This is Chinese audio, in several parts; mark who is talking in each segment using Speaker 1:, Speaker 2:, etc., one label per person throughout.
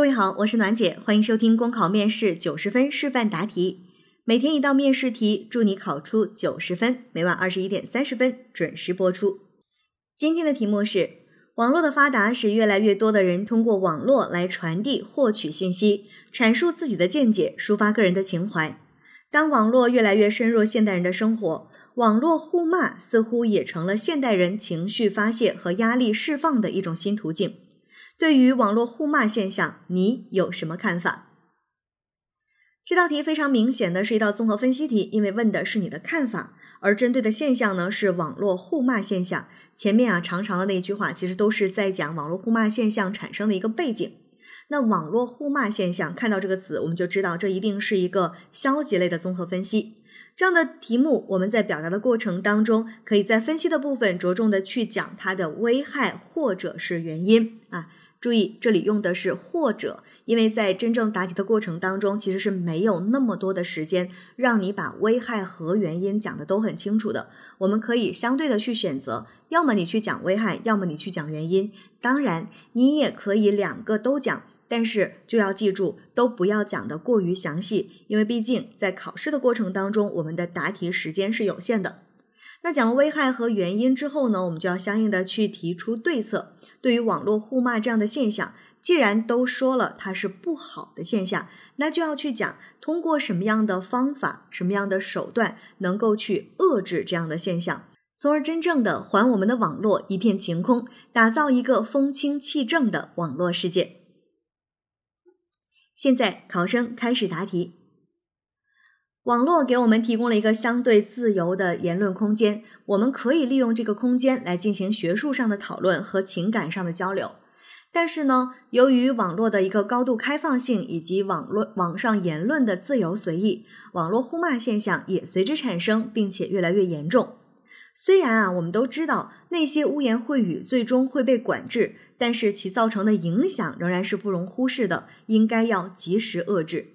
Speaker 1: 各位好，我是暖姐，欢迎收听公考面试九十分示范答题。每天一道面试题，祝你考出九十分。每晚二十一点三十分准时播出。今天的题目是：网络的发达使越来越多的人通过网络来传递、获取信息，阐述自己的见解，抒发个人的情怀。当网络越来越深入现代人的生活，网络互骂似乎也成了现代人情绪发泄和压力释放的一种新途径。对于网络互骂现象，你有什么看法？这道题非常明显的是一道综合分析题，因为问的是你的看法，而针对的现象呢是网络互骂现象。前面啊长长的那句话，其实都是在讲网络互骂现象产生的一个背景。那网络互骂现象，看到这个词，我们就知道这一定是一个消极类的综合分析。这样的题目，我们在表达的过程当中，可以在分析的部分着重的去讲它的危害或者是原因啊。注意，这里用的是或者，因为在真正答题的过程当中，其实是没有那么多的时间让你把危害和原因讲的都很清楚的。我们可以相对的去选择，要么你去讲危害，要么你去讲原因。当然，你也可以两个都讲，但是就要记住，都不要讲的过于详细，因为毕竟在考试的过程当中，我们的答题时间是有限的。那讲了危害和原因之后呢，我们就要相应的去提出对策。对于网络互骂这样的现象，既然都说了它是不好的现象，那就要去讲通过什么样的方法、什么样的手段，能够去遏制这样的现象，从而真正的还我们的网络一片晴空，打造一个风清气正的网络世界。现在考生开始答题。网络给我们提供了一个相对自由的言论空间，我们可以利用这个空间来进行学术上的讨论和情感上的交流。但是呢，由于网络的一个高度开放性以及网络网上言论的自由随意，网络互骂现象也随之产生，并且越来越严重。虽然啊，我们都知道那些污言秽语最终会被管制，但是其造成的影响仍然是不容忽视的，应该要及时遏制。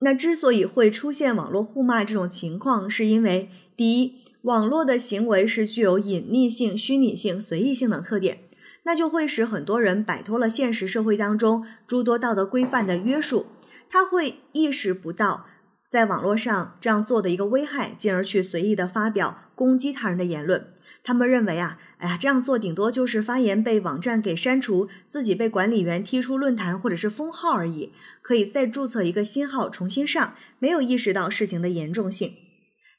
Speaker 1: 那之所以会出现网络互骂这种情况，是因为第一，网络的行为是具有隐匿性、虚拟性、随意性等特点，那就会使很多人摆脱了现实社会当中诸多道德规范的约束，他会意识不到在网络上这样做的一个危害，进而去随意的发表攻击他人的言论。他们认为啊，哎呀，这样做顶多就是发言被网站给删除，自己被管理员踢出论坛或者是封号而已，可以再注册一个新号重新上，没有意识到事情的严重性。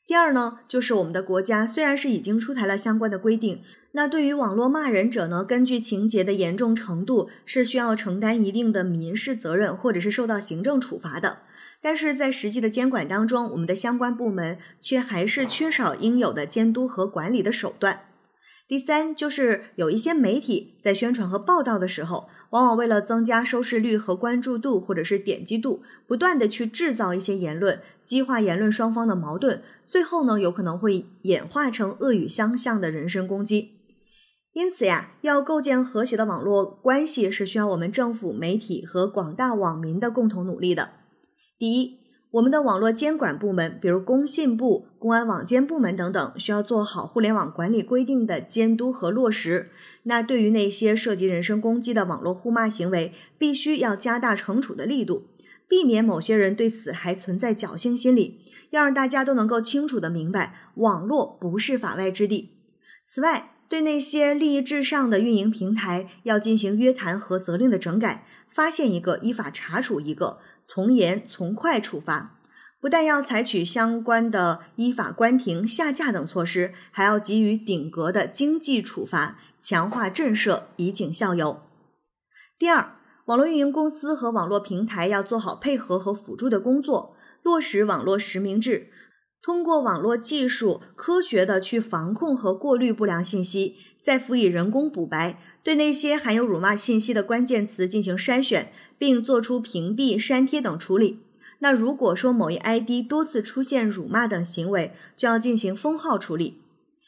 Speaker 1: 第二呢，就是我们的国家虽然是已经出台了相关的规定，那对于网络骂人者呢，根据情节的严重程度是需要承担一定的民事责任或者是受到行政处罚的，但是在实际的监管当中，我们的相关部门却还是缺少应有的监督和管理的手段。第三，就是有一些媒体在宣传和报道的时候，往往为了增加收视率和关注度，或者是点击度，不断的去制造一些言论，激化言论双方的矛盾，最后呢，有可能会演化成恶语相向的人身攻击。因此呀，要构建和谐的网络关系，是需要我们政府、媒体和广大网民的共同努力的。第一。我们的网络监管部门，比如工信部、公安网监部门等等，需要做好互联网管理规定的监督和落实。那对于那些涉及人身攻击的网络互骂行为，必须要加大惩处的力度，避免某些人对此还存在侥幸心理。要让大家都能够清楚的明白，网络不是法外之地。此外，对那些利益至上的运营平台，要进行约谈和责令的整改，发现一个依法查处一个。从严从快处罚，不但要采取相关的依法关停、下架等措施，还要给予顶格的经济处罚，强化震慑，以儆效尤。第二，网络运营公司和网络平台要做好配合和辅助的工作，落实网络实名制，通过网络技术科学的去防控和过滤不良信息，再辅以人工补白，对那些含有辱骂信息的关键词进行筛选。并做出屏蔽、删帖等处理。那如果说某一 ID 多次出现辱骂等行为，就要进行封号处理。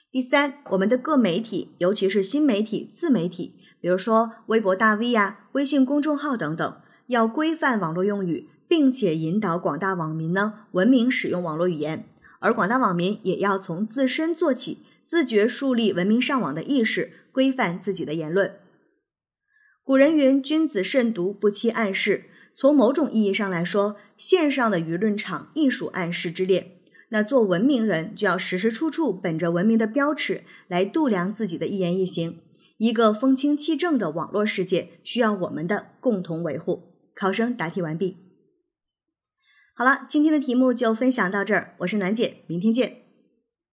Speaker 1: 第三，我们的各媒体，尤其是新媒体、自媒体，比如说微博大 V 呀、微信公众号等等，要规范网络用语，并且引导广大网民呢文明使用网络语言。而广大网民也要从自身做起，自觉树立文明上网的意识，规范自己的言论。古人云：“君子慎独，不欺暗室。”从某种意义上来说，线上的舆论场亦属暗室之列。那做文明人，就要时时处处本着文明的标尺来度量自己的一言一行。一个风清气正的网络世界，需要我们的共同维护。考生答题完毕。好了，今天的题目就分享到这儿，我是暖姐，明天见。